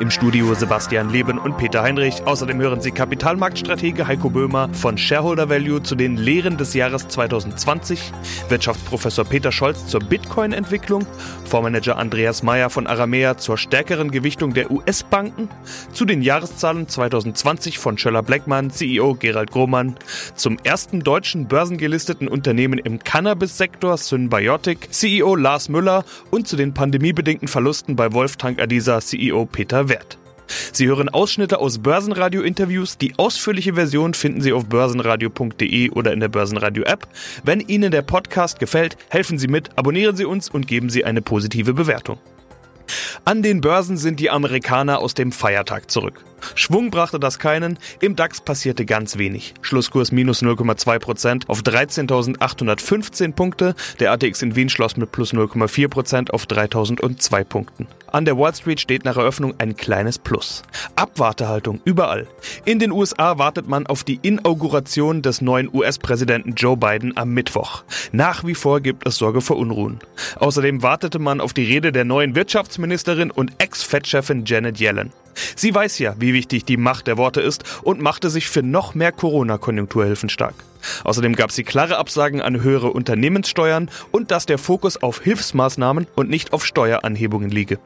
Im Studio Sebastian Leben und Peter Heinrich. Außerdem hören Sie Kapitalmarktstratege Heiko Böhmer von Shareholder Value zu den Lehren des Jahres 2020, Wirtschaftsprofessor Peter Scholz zur Bitcoin-Entwicklung, Fondsmanager Andreas Meyer von Aramea zur stärkeren Gewichtung der US-Banken, zu den Jahreszahlen 2020 von Schöller Blackman, CEO Gerald Grohmann, zum ersten deutschen börsengelisteten Unternehmen im Cannabis-Sektor Symbiotic, CEO Lars Müller. Und zu den pandemiebedingten Verlusten bei Wolftank Adisa, CEO Peter Wert. Sie hören Ausschnitte aus Börsenradio-Interviews. Die ausführliche Version finden Sie auf börsenradio.de oder in der Börsenradio-App. Wenn Ihnen der Podcast gefällt, helfen Sie mit, abonnieren Sie uns und geben Sie eine positive Bewertung. An den Börsen sind die Amerikaner aus dem Feiertag zurück. Schwung brachte das keinen, im DAX passierte ganz wenig. Schlusskurs minus 0,2% auf 13.815 Punkte, der ATX in Wien schloss mit plus 0,4% auf 3.002 Punkten. An der Wall Street steht nach Eröffnung ein kleines Plus. Abwartehaltung überall. In den USA wartet man auf die Inauguration des neuen US-Präsidenten Joe Biden am Mittwoch. Nach wie vor gibt es Sorge vor Unruhen. Außerdem wartete man auf die Rede der neuen Wirtschaftsministerin und Ex-Fed-Chefin Janet Yellen. Sie weiß ja, wie wichtig die Macht der Worte ist und machte sich für noch mehr Corona-Konjunkturhilfen stark. Außerdem gab sie klare Absagen an höhere Unternehmenssteuern und dass der Fokus auf Hilfsmaßnahmen und nicht auf Steueranhebungen liege.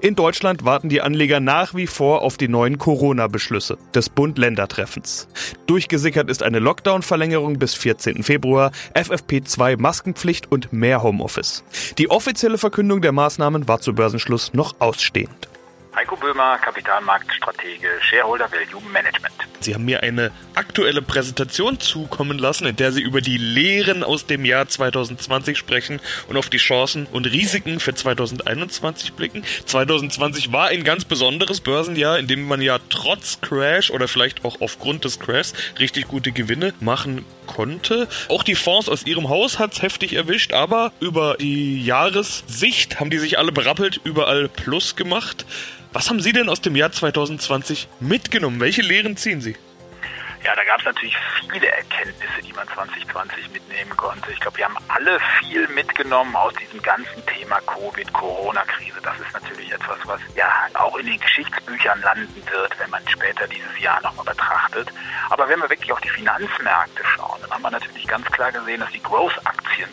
In Deutschland warten die Anleger nach wie vor auf die neuen Corona-Beschlüsse des Bund-Länder-Treffens. Durchgesickert ist eine Lockdown-Verlängerung bis 14. Februar, FFP2 Maskenpflicht und mehr Homeoffice. Die offizielle Verkündung der Maßnahmen war zu Börsenschluss noch ausstehend. Heiko Böhmer, Kapitalmarktstratege, Shareholder Value Management. Sie haben mir eine aktuelle Präsentation zukommen lassen, in der Sie über die Lehren aus dem Jahr 2020 sprechen und auf die Chancen und Risiken für 2021 blicken. 2020 war ein ganz besonderes Börsenjahr, in dem man ja trotz Crash oder vielleicht auch aufgrund des Crashs richtig gute Gewinne machen konnte. Auch die Fonds aus ihrem Haus hat es heftig erwischt, aber über die Jahressicht haben die sich alle berappelt, überall Plus gemacht. Was haben Sie denn aus dem Jahr 2020 mitgenommen? Welche Lehren ziehen Sie? Ja, da gab es natürlich viele Erkenntnisse, die man 2020 mitnehmen konnte. Ich glaube, wir haben alle viel mitgenommen aus diesem ganzen Thema Covid, Corona-Krise. Das ist natürlich etwas, was ja auch in den Geschichtsbüchern landen wird, wenn man später dieses Jahr nochmal betrachtet. Aber wenn wir wirklich auf die Finanzmärkte schauen, dann haben wir natürlich ganz klar gesehen, dass die Growth-Aktien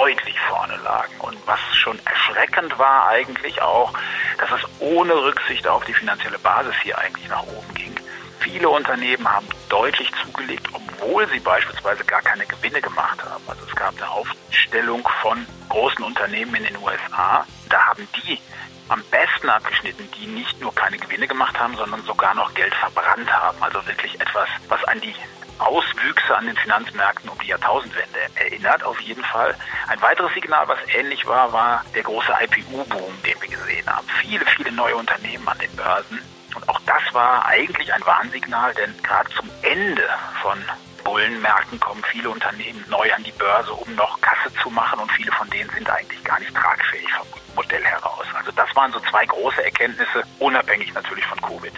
deutlich vorne lagen. Und was schon erschreckend war eigentlich auch, dass es ohne Rücksicht auf die finanzielle Basis hier eigentlich nach oben ging. Viele Unternehmen haben deutlich zugelegt, obwohl sie beispielsweise gar keine Gewinne gemacht haben. Also es gab eine Aufstellung von großen Unternehmen in den USA. Da haben die am besten abgeschnitten, die nicht nur keine Gewinne gemacht haben, sondern sogar noch Geld verbrannt haben. Also wirklich etwas, was an die Auswüchse an den Finanzmärkten um die Jahrtausendwende erinnert, auf jeden Fall. Ein weiteres Signal, was ähnlich war, war der große IPU-Boom, den wir gesehen haben. Viele, viele neue Unternehmen an den Börsen. Und auch das war eigentlich ein Warnsignal, denn gerade zum Ende von Bullenmärkten kommen viele Unternehmen neu an die Börse, um noch Kasse zu machen und viele von denen sind eigentlich gar nicht tragfähig vom Modell heraus. Also das waren so zwei große Erkenntnisse, unabhängig natürlich von Covid.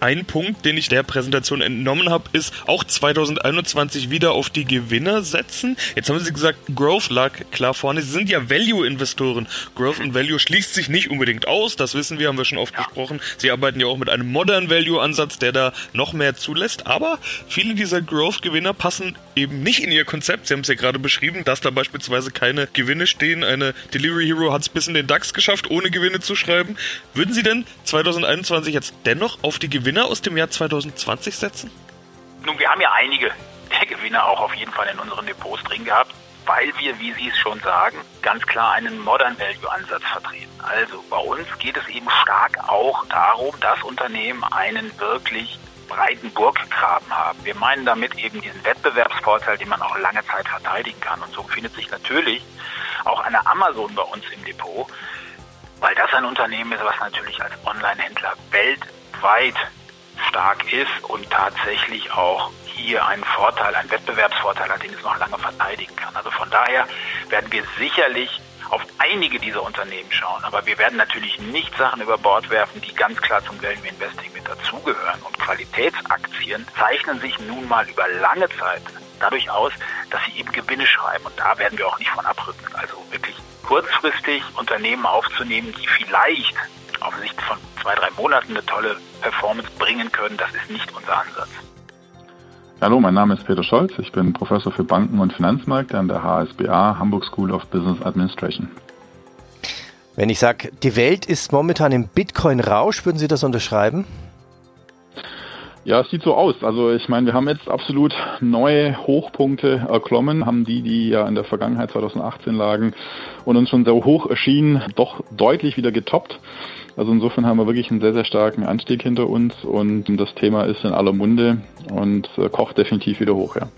Ein Punkt, den ich der Präsentation entnommen habe, ist auch 2021 wieder auf die Gewinner setzen. Jetzt haben Sie gesagt, Growth lag klar vorne. Sie sind ja Value-Investoren. Growth und Value schließt sich nicht unbedingt aus. Das wissen wir, haben wir schon oft ja. besprochen. Sie arbeiten ja auch mit einem Modern Value-Ansatz, der da noch mehr zulässt. Aber viele dieser Growth-Gewinner passen eben nicht in ihr Konzept. Sie haben es ja gerade beschrieben, dass da beispielsweise keine Gewinne stehen. Eine Delivery Hero hat es bis in den DAX geschafft, ohne Gewinne zu schreiben. Würden Sie denn 2021 jetzt dennoch auf die Gewinne Gewinner aus dem Jahr 2020 setzen? Nun, wir haben ja einige der Gewinner auch auf jeden Fall in unseren Depots drin gehabt, weil wir, wie Sie es schon sagen, ganz klar einen Modern Value Ansatz vertreten. Also bei uns geht es eben stark auch darum, dass Unternehmen einen wirklich breiten Burggraben haben. Wir meinen damit eben diesen Wettbewerbsvorteil, den man auch lange Zeit verteidigen kann. Und so findet sich natürlich auch eine Amazon bei uns im Depot, weil das ein Unternehmen ist, was natürlich als Online-Händler weltweit stark ist und tatsächlich auch hier einen Vorteil, einen Wettbewerbsvorteil hat, den es noch lange verteidigen kann. Also von daher werden wir sicherlich auf einige dieser Unternehmen schauen. Aber wir werden natürlich nicht Sachen über Bord werfen, die ganz klar zum Value Investing mit dazugehören. Und Qualitätsaktien zeichnen sich nun mal über lange Zeit dadurch aus, dass sie eben Gewinne schreiben. Und da werden wir auch nicht von abrücken. Also wirklich kurzfristig Unternehmen aufzunehmen, die vielleicht auf Sicht von zwei, drei Monaten eine tolle Performance bringen können, das ist nicht unser Ansatz. Hallo, mein Name ist Peter Scholz. Ich bin Professor für Banken und Finanzmärkte an der HSBA, Hamburg School of Business Administration. Wenn ich sage, die Welt ist momentan im Bitcoin-Rausch, würden Sie das unterschreiben? Ja, es sieht so aus. Also ich meine, wir haben jetzt absolut neue Hochpunkte erklommen, haben die, die ja in der Vergangenheit 2018 lagen und uns schon sehr hoch erschienen, doch deutlich wieder getoppt. Also insofern haben wir wirklich einen sehr, sehr starken Anstieg hinter uns und das Thema ist in aller Munde und äh, kocht definitiv wieder hoch, ja.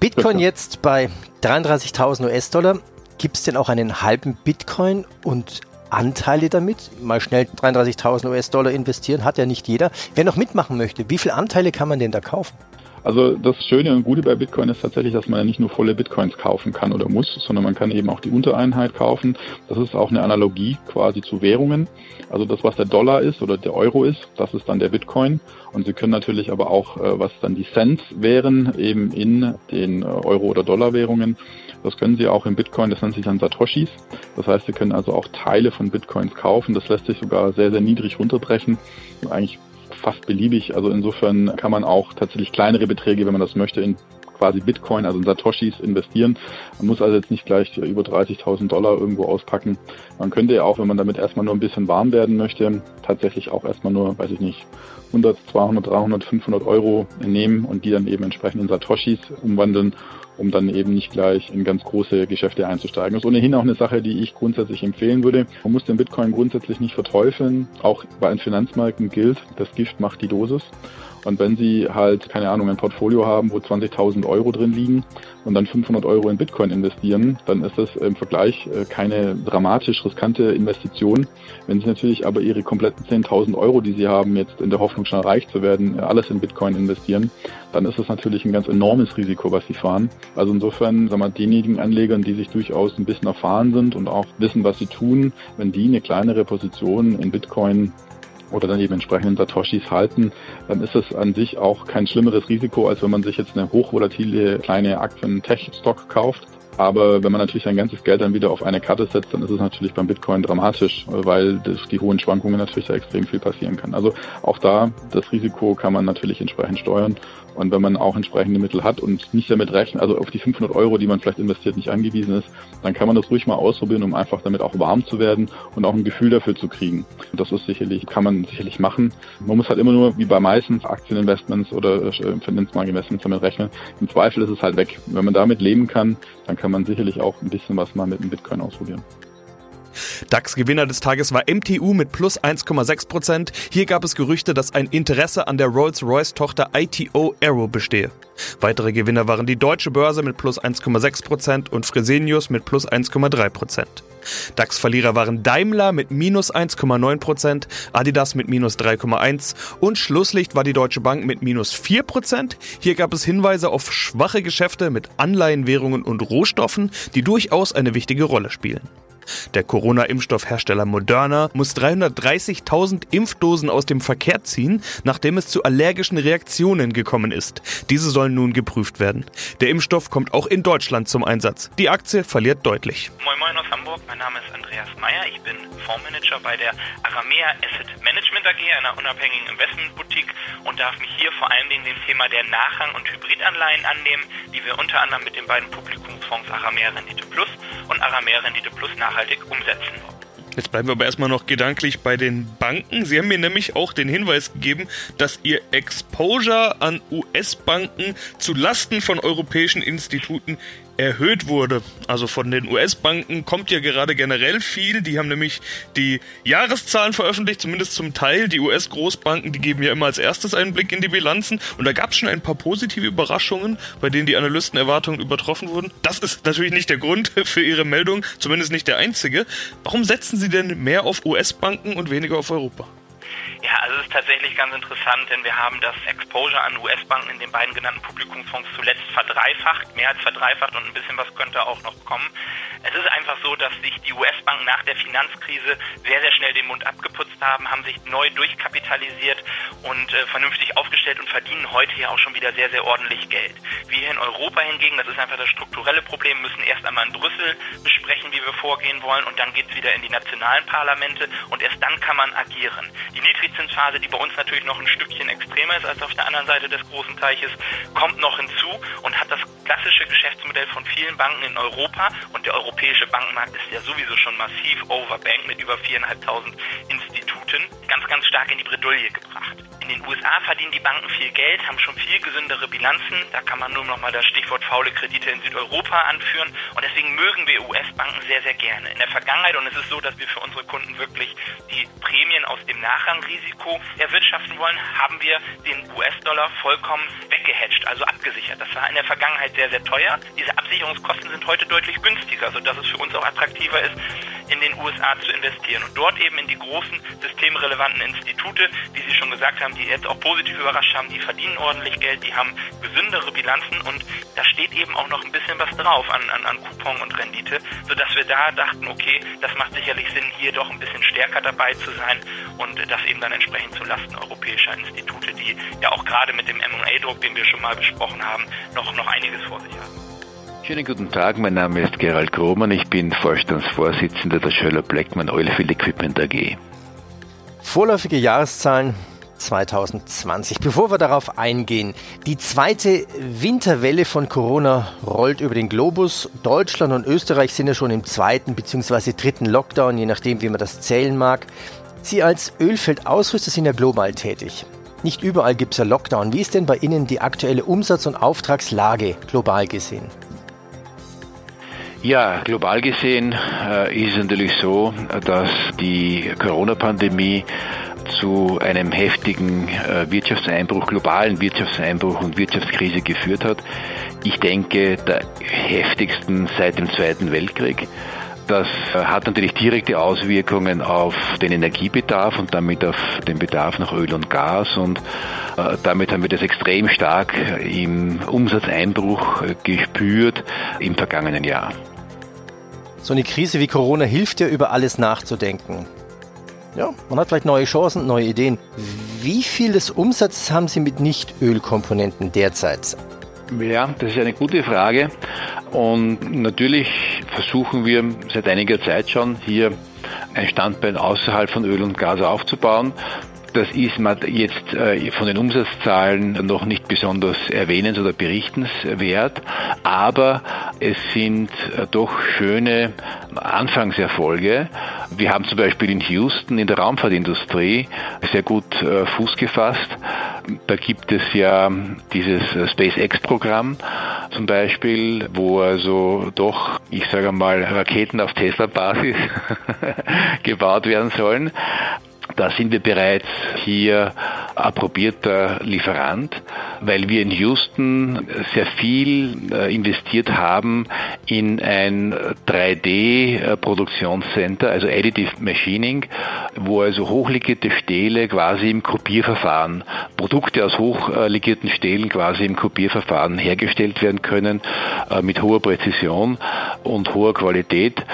Bitcoin jetzt bei 33.000 US-Dollar. Gibt es denn auch einen halben Bitcoin und Anteile damit? Mal schnell 33.000 US-Dollar investieren, hat ja nicht jeder. Wer noch mitmachen möchte, wie viele Anteile kann man denn da kaufen? Also das Schöne und Gute bei Bitcoin ist tatsächlich, dass man ja nicht nur volle Bitcoins kaufen kann oder muss, sondern man kann eben auch die Untereinheit kaufen. Das ist auch eine Analogie quasi zu Währungen. Also das, was der Dollar ist oder der Euro ist, das ist dann der Bitcoin. Und Sie können natürlich aber auch, äh, was dann die Cents wären, eben in den äh, Euro- oder Dollar-Währungen, das können Sie auch im Bitcoin, das nennt sich dann Satoshis. Das heißt, Sie können also auch Teile von Bitcoins kaufen. Das lässt sich sogar sehr, sehr niedrig runterbrechen. Eigentlich fast beliebig. Also insofern kann man auch tatsächlich kleinere Beträge, wenn man das möchte, in quasi Bitcoin, also in Satoshis investieren. Man muss also jetzt nicht gleich über 30.000 Dollar irgendwo auspacken. Man könnte ja auch, wenn man damit erstmal nur ein bisschen warm werden möchte, tatsächlich auch erstmal nur, weiß ich nicht, 100, 200, 300, 500 Euro nehmen und die dann eben entsprechend in Satoshis umwandeln um dann eben nicht gleich in ganz große Geschäfte einzusteigen. Das ist ohnehin auch eine Sache, die ich grundsätzlich empfehlen würde. Man muss den Bitcoin grundsätzlich nicht verteufeln. Auch bei den Finanzmärkten gilt, das Gift macht die Dosis. Und wenn Sie halt, keine Ahnung, ein Portfolio haben, wo 20.000 Euro drin liegen und dann 500 Euro in Bitcoin investieren, dann ist das im Vergleich äh, keine dramatisch riskante Investition. Wenn Sie natürlich aber Ihre kompletten 10.000 Euro, die Sie haben, jetzt in der Hoffnung schon reich zu werden, alles in Bitcoin investieren, dann ist das natürlich ein ganz enormes Risiko, was Sie fahren. Also insofern, sagen wir, denjenigen Anlegern, die sich durchaus ein bisschen erfahren sind und auch wissen, was sie tun, wenn die eine kleinere Position in Bitcoin oder dann eben entsprechenden Satoshis halten, dann ist es an sich auch kein schlimmeres Risiko, als wenn man sich jetzt eine hochvolatile kleine Aktien-Tech-Stock kauft. Aber wenn man natürlich sein ganzes Geld dann wieder auf eine Karte setzt, dann ist es natürlich beim Bitcoin dramatisch, weil durch die hohen Schwankungen natürlich da extrem viel passieren kann. Also auch da, das Risiko kann man natürlich entsprechend steuern. Und wenn man auch entsprechende Mittel hat und nicht damit rechnet, also auf die 500 Euro, die man vielleicht investiert, nicht angewiesen ist, dann kann man das ruhig mal ausprobieren, um einfach damit auch warm zu werden und auch ein Gefühl dafür zu kriegen. Das ist sicherlich, kann man sicherlich machen. Man muss halt immer nur, wie bei meistens Aktieninvestments oder äh, Finanzmarktinvestments damit rechnen. Im Zweifel ist es halt weg. Wenn man damit leben kann, dann kann man sicherlich auch ein bisschen was mal mit dem Bitcoin ausprobieren. DAX-Gewinner des Tages war MTU mit plus 1,6% Hier gab es Gerüchte, dass ein Interesse an der Rolls-Royce-Tochter ITO Aero bestehe. Weitere Gewinner waren die Deutsche Börse mit plus 1,6% und Fresenius mit plus 1,3% DAX-Verlierer waren Daimler mit minus 1,9% Adidas mit minus 3,1 und Schlusslicht war die Deutsche Bank mit minus 4% Hier gab es Hinweise auf schwache Geschäfte mit Anleihenwährungen und Rohstoffen, die durchaus eine wichtige Rolle spielen. Der Corona-Impfstoffhersteller Moderna muss 330.000 Impfdosen aus dem Verkehr ziehen, nachdem es zu allergischen Reaktionen gekommen ist. Diese sollen nun geprüft werden. Der Impfstoff kommt auch in Deutschland zum Einsatz. Die Aktie verliert deutlich. Moin Moin aus Hamburg, mein Name ist Andreas Meyer. Ich bin Fondsmanager bei der Aramea Asset Management AG, einer unabhängigen Investmentboutique und darf mich hier vor allen Dingen dem Thema der Nachrang- und Hybridanleihen annehmen, die wir unter anderem mit den beiden Publikumsfonds Aramea Rendite Plus und Aramea Rendite Plus nachhaltig umsetzen. Jetzt bleiben wir aber erstmal noch gedanklich bei den Banken. Sie haben mir nämlich auch den Hinweis gegeben, dass Ihr Exposure an US-Banken zu Lasten von europäischen Instituten erhöht wurde. Also von den US-Banken kommt ja gerade generell viel. Die haben nämlich die Jahreszahlen veröffentlicht, zumindest zum Teil. Die US-Großbanken, die geben ja immer als erstes einen Blick in die Bilanzen. Und da gab es schon ein paar positive Überraschungen, bei denen die Analystenerwartungen übertroffen wurden. Das ist natürlich nicht der Grund für Ihre Meldung, zumindest nicht der einzige. Warum setzen Sie denn mehr auf US-Banken und weniger auf Europa? Ja, tatsächlich ganz interessant, denn wir haben das Exposure an US-Banken in den beiden genannten Publikumsfonds zuletzt verdreifacht, mehr als verdreifacht und ein bisschen was könnte auch noch kommen. Es ist einfach so, dass sich die US-Banken nach der Finanzkrise sehr, sehr schnell den Mund abgeputzt haben, haben sich neu durchkapitalisiert und äh, vernünftig aufgestellt und verdienen heute ja auch schon wieder sehr, sehr ordentlich Geld. Wir hier in Europa hingegen, das ist einfach das strukturelle Problem, müssen erst einmal in Brüssel besprechen, wie wir vorgehen wollen und dann geht es wieder in die nationalen Parlamente und erst dann kann man agieren. Die Niedrigzinsphase, die bei uns natürlich noch ein Stückchen extremer ist als auf der anderen Seite des großen Teiches, kommt noch hinzu und hat das klassische Geschäftsmodell von vielen Banken in Europa und der europäische Bankenmarkt ist ja sowieso schon massiv overbank mit über 4.500 Instituten ganz, ganz stark in die Bredouille gebracht. In den USA verdienen die Banken viel Geld, haben schon viel gesündere Bilanzen. Da kann man nur noch mal das Stichwort faule Kredite in Südeuropa anführen. Und deswegen mögen wir US-Banken sehr, sehr gerne. In der Vergangenheit, und es ist so, dass wir für unsere Kunden wirklich die Prämien aus dem Nachrangrisiko erwirtschaften wollen, haben wir den US-Dollar vollkommen weggehatcht, also abgesichert. Das war in der Vergangenheit sehr, sehr teuer. Diese Absicherungskosten sind heute deutlich günstiger, sodass es für uns auch attraktiver ist, in den USA zu investieren und dort eben in die großen systemrelevanten Institute, wie Sie schon gesagt haben, die jetzt auch positiv überrascht haben, die verdienen ordentlich Geld, die haben gesündere Bilanzen und da steht eben auch noch ein bisschen was drauf an, an, an Coupon und Rendite, sodass wir da dachten, okay, das macht sicherlich Sinn, hier doch ein bisschen stärker dabei zu sein und das eben dann entsprechend zu Lasten europäischer Institute, die ja auch gerade mit dem M&A-Druck, den wir schon mal besprochen haben, noch, noch einiges vor sich haben. Schönen guten Tag, mein Name ist Gerald Grohmann, ich bin Vorstandsvorsitzender der Schöller Blackman Oilfield Equipment AG. Vorläufige Jahreszahlen 2020. Bevor wir darauf eingehen, die zweite Winterwelle von Corona rollt über den Globus. Deutschland und Österreich sind ja schon im zweiten bzw. dritten Lockdown, je nachdem, wie man das zählen mag. Sie als Ölfeldausrüster sind ja global tätig. Nicht überall gibt es ja Lockdown. Wie ist denn bei Ihnen die aktuelle Umsatz- und Auftragslage global gesehen? Ja, global gesehen äh, ist es natürlich so, dass die Corona-Pandemie zu einem heftigen äh, Wirtschaftseinbruch, globalen Wirtschaftseinbruch und Wirtschaftskrise geführt hat. Ich denke, der heftigsten seit dem Zweiten Weltkrieg. Das äh, hat natürlich direkte Auswirkungen auf den Energiebedarf und damit auf den Bedarf nach Öl und Gas und äh, damit haben wir das extrem stark im Umsatzeinbruch äh, gespürt im vergangenen Jahr. So eine Krise wie Corona hilft ja über alles nachzudenken. Ja, man hat vielleicht neue Chancen, neue Ideen. Wie viel des Umsatzes haben Sie mit Nicht-Ölkomponenten derzeit? Ja, das ist eine gute Frage. Und natürlich versuchen wir seit einiger Zeit schon hier ein Standbein außerhalb von Öl und Gas aufzubauen. Das ist jetzt äh, von den Umsatzzahlen noch nicht besonders erwähnens- oder berichtenswert, aber es sind äh, doch schöne Anfangserfolge. Wir haben zum Beispiel in Houston in der Raumfahrtindustrie sehr gut äh, Fuß gefasst. Da gibt es ja dieses SpaceX-Programm zum Beispiel, wo also doch, ich sage mal, Raketen auf Tesla-Basis gebaut werden sollen. Da sind wir bereits hier approbierter Lieferant, weil wir in Houston sehr viel äh, investiert haben in ein 3D-Produktionscenter, also Additive Machining, wo also hochlegierte Stähle quasi im Kopierverfahren, Produkte aus hochlegierten Stählen quasi im Kopierverfahren hergestellt werden können, äh, mit hoher Präzision und hoher Qualität.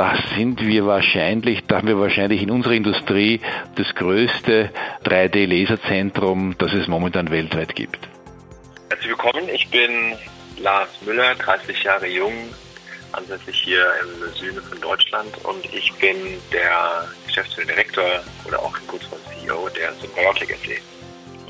Da sind wir wahrscheinlich, da haben wir wahrscheinlich in unserer Industrie das größte 3D-Laserzentrum, das es momentan weltweit gibt. Herzlich willkommen, ich bin Lars Müller, 30 Jahre jung, ansässig hier im Süden von Deutschland und ich bin der geschäftsführende Direktor oder auch kurz vor CEO der Symbiotic SE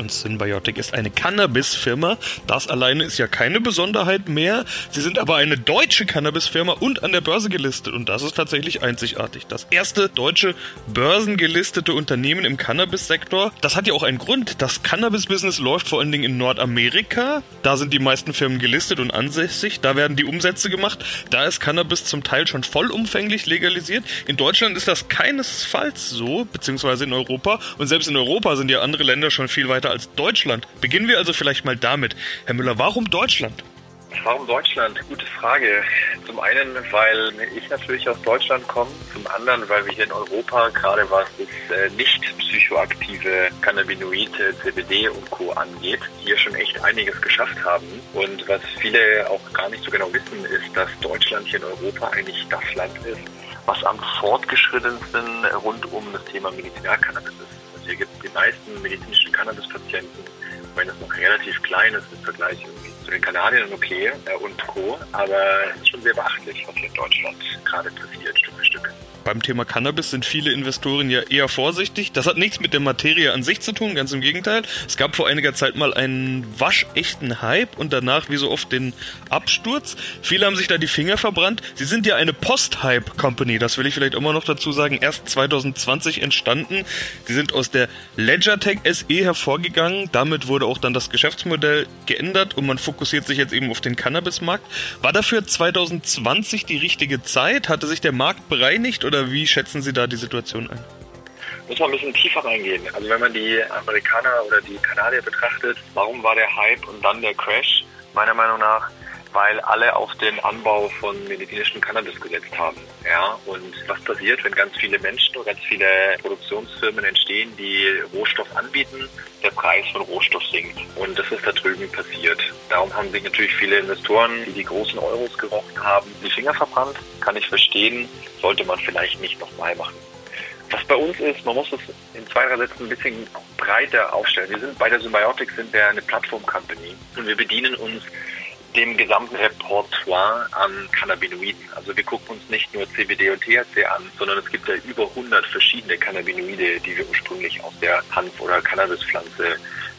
und Symbiotic ist eine Cannabis-Firma. Das alleine ist ja keine Besonderheit mehr. Sie sind aber eine deutsche Cannabis-Firma und an der Börse gelistet. Und das ist tatsächlich einzigartig. Das erste deutsche börsengelistete Unternehmen im Cannabis-Sektor. Das hat ja auch einen Grund. Das Cannabis-Business läuft vor allen Dingen in Nordamerika. Da sind die meisten Firmen gelistet und ansässig. Da werden die Umsätze gemacht. Da ist Cannabis zum Teil schon vollumfänglich legalisiert. In Deutschland ist das keinesfalls so, beziehungsweise in Europa. Und selbst in Europa sind ja andere Länder schon viel weiter als Deutschland. Beginnen wir also vielleicht mal damit. Herr Müller, warum Deutschland? Warum Deutschland? Gute Frage. Zum einen, weil ich natürlich aus Deutschland komme, zum anderen, weil wir hier in Europa, gerade was das äh, nicht psychoaktive Cannabinoide, CBD und Co. angeht, hier schon echt einiges geschafft haben. Und was viele auch gar nicht so genau wissen, ist, dass Deutschland hier in Europa eigentlich das Land ist, was am fortgeschrittensten rund um das Thema Medizinalcannabis ist. Also hier gibt es die meisten medizinischen Cannabispatienten, wenn es noch relativ klein ist im Vergleich zu den Kanadiern okay äh, und Co. Aber es ist schon sehr beachtlich, was hier in Deutschland gerade passiert, Stück für Stück. Beim Thema Cannabis sind viele Investoren ja eher vorsichtig. Das hat nichts mit der Materie an sich zu tun, ganz im Gegenteil. Es gab vor einiger Zeit mal einen waschechten Hype und danach wie so oft den Absturz. Viele haben sich da die Finger verbrannt. Sie sind ja eine Post-Hype-Company, das will ich vielleicht immer noch dazu sagen, erst 2020 entstanden. Sie sind aus der LedgerTech SE hervorgegangen. Damit wurde auch dann das Geschäftsmodell geändert und man fokussiert sich jetzt eben auf den Cannabis-Markt. War dafür 2020 die richtige Zeit? Hatte sich der Markt bereinigt oder wie schätzen Sie da die Situation ein? Muss man ein bisschen tiefer reingehen. Also wenn man die Amerikaner oder die Kanadier betrachtet, warum war der Hype und dann der Crash? Meiner Meinung nach, weil alle auf den Anbau von medizinischem Cannabis gesetzt haben. Ja, und was passiert, wenn ganz viele Menschen und ganz viele Produktionsfirmen entstehen, die Rohstoff anbieten, der Preis von Rohstoff sinkt. Und das ist da drüben passiert. Darum haben sich natürlich viele Investoren, die die großen Euros gerochen haben, die Finger verbrannt. Kann ich verstehen, sollte man vielleicht nicht nochmal machen. Was bei uns ist, man muss es in zwei, drei Sätzen ein bisschen breiter aufstellen. Wir sind bei der Symbiotics sind wir eine Plattform-Company und wir bedienen uns dem gesamten Repertoire an Cannabinoiden. Also wir gucken uns nicht nur CBD und THC an, sondern es gibt ja über 100 verschiedene Cannabinoide, die wir ursprünglich aus der Hanf- oder Cannabispflanze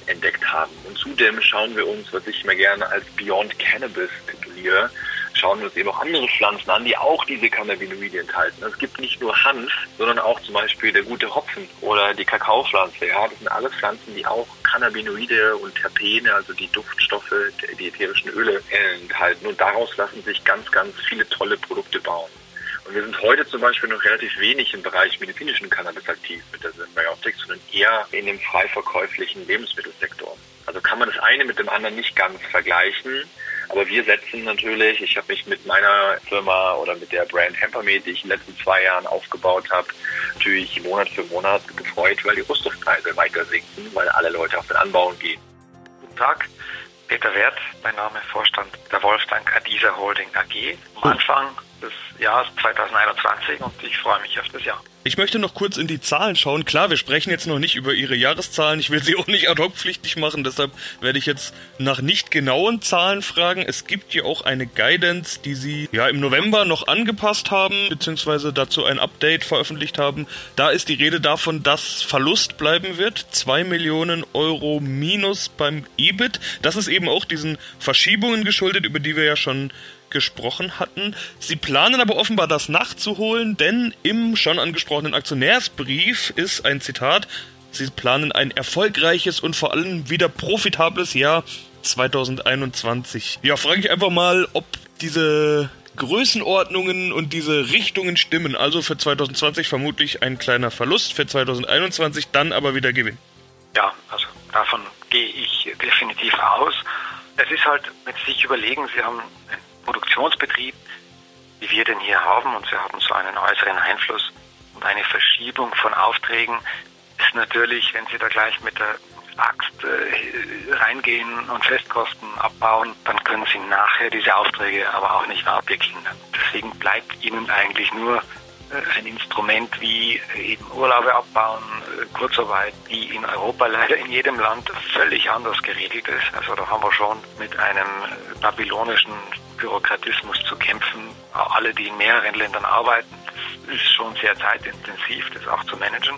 entdeckt haben. Und zudem schauen wir uns, was ich immer gerne als Beyond Cannabis tituliere, schauen wir uns eben auch andere Pflanzen an, die auch diese Cannabinoide enthalten. Es gibt nicht nur Hanf, sondern auch zum Beispiel der gute Hopfen oder die Kakaopflanze. Ja, das sind alles Pflanzen, die auch Cannabinoide und Terpene, also die Duftstoffe, die ätherischen Öle enthalten. Und daraus lassen sich ganz, ganz viele tolle Produkte bauen. Und wir sind heute zum Beispiel noch relativ wenig im Bereich medizinischen Cannabis aktiv mit der Symbiotics, sondern eher in dem frei verkäuflichen Lebensmittelsektor. Also kann man das eine mit dem anderen nicht ganz vergleichen. Aber wir setzen natürlich, ich habe mich mit meiner Firma oder mit der Brand Hempermed, die ich in den letzten zwei Jahren aufgebaut habe, natürlich Monat für Monat gefreut, weil die Rohstoffpreise weiter sinken, weil alle Leute auf den Anbau gehen. Guten Tag, Peter Wert, mein Name, Vorstand der Wolfgang Adisa Holding AG. Am Anfang des Jahres 2021 und ich freue mich auf das Jahr. Ich möchte noch kurz in die Zahlen schauen. Klar, wir sprechen jetzt noch nicht über Ihre Jahreszahlen. Ich will sie auch nicht ad hoc pflichtig machen. Deshalb werde ich jetzt nach nicht genauen Zahlen fragen. Es gibt ja auch eine Guidance, die Sie ja im November noch angepasst haben, beziehungsweise dazu ein Update veröffentlicht haben. Da ist die Rede davon, dass Verlust bleiben wird. Zwei Millionen Euro minus beim EBIT. Das ist eben auch diesen Verschiebungen geschuldet, über die wir ja schon gesprochen hatten. Sie planen aber offenbar das nachzuholen, denn im schon angesprochenen Aktionärsbrief ist ein Zitat, Sie planen ein erfolgreiches und vor allem wieder profitables Jahr 2021. Ja, frage ich einfach mal, ob diese Größenordnungen und diese Richtungen stimmen. Also für 2020 vermutlich ein kleiner Verlust, für 2021 dann aber wieder Gewinn. Ja, also davon gehe ich definitiv aus. Es ist halt, wenn Sie sich überlegen, Sie haben Produktionsbetrieb, wie wir den hier haben, und sie haben so einen äußeren Einfluss und eine Verschiebung von Aufträgen, ist natürlich, wenn Sie da gleich mit der Axt äh, reingehen und Festkosten abbauen, dann können Sie nachher diese Aufträge aber auch nicht mehr abwickeln. Deswegen bleibt Ihnen eigentlich nur ein Instrument wie eben Urlaube abbauen, äh, Kurzarbeit, die in Europa leider in jedem Land völlig anders geregelt ist. Also da haben wir schon mit einem babylonischen Bürokratismus zu kämpfen. Alle, die in mehreren Ländern arbeiten, ist schon sehr zeitintensiv, das auch zu managen.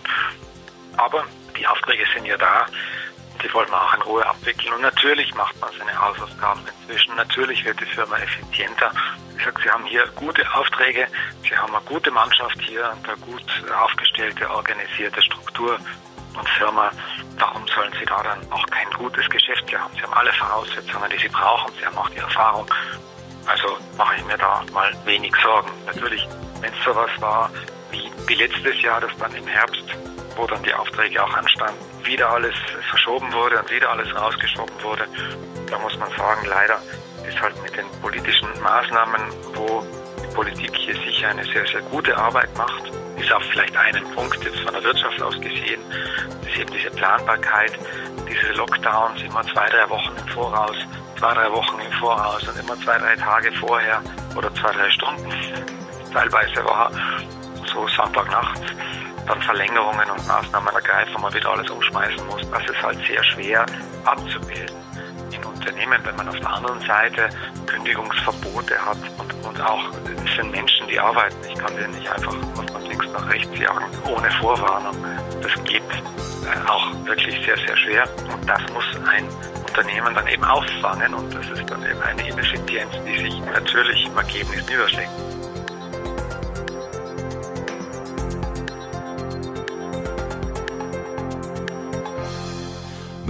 Aber die Aufträge sind ja da. Die wollen wir auch in Ruhe abwickeln. Und natürlich macht man seine Hausaufgaben inzwischen. Natürlich wird die Firma effizienter. Ich sage, Sie haben hier gute Aufträge. Sie haben eine gute Mannschaft hier und eine gut aufgestellte, organisierte Struktur und Firma. Warum sollen Sie da dann auch kein gutes Geschäft haben? Sie haben alle Voraussetzungen, die Sie brauchen. Sie haben auch die Erfahrung. Also mache ich mir da mal wenig Sorgen. Natürlich, wenn es sowas war wie, wie letztes Jahr, das dann im Herbst, wo dann die Aufträge auch anstanden, wieder alles verschoben wurde und wieder alles rausgeschoben wurde, da muss man sagen, leider ist halt mit den politischen Maßnahmen, wo die Politik hier sicher eine sehr, sehr gute Arbeit macht, bis auf vielleicht einen Punkt jetzt von der Wirtschaft aus gesehen, ist eben diese Planbarkeit, diese Lockdowns immer zwei, drei Wochen im Voraus, zwei, drei Wochen im Voraus und immer zwei, drei Tage vorher oder zwei, drei Stunden teilweise war, so Sonntagnachts, dann Verlängerungen und Maßnahmen ergreifen, man wieder alles umschmeißen muss. Das ist halt sehr schwer abzubilden in Unternehmen, wenn man auf der anderen Seite Kündigungsverbote hat und, und auch, es sind Menschen, die arbeiten. Ich kann die nicht einfach von links nach rechts jagen, ohne Vorwarnung. Das geht äh, auch wirklich sehr, sehr schwer. Und das muss ein Unternehmen dann eben auffangen und das ist dann eben eine Ineffizienz, die sich natürlich im Ergebnis niederschlägt.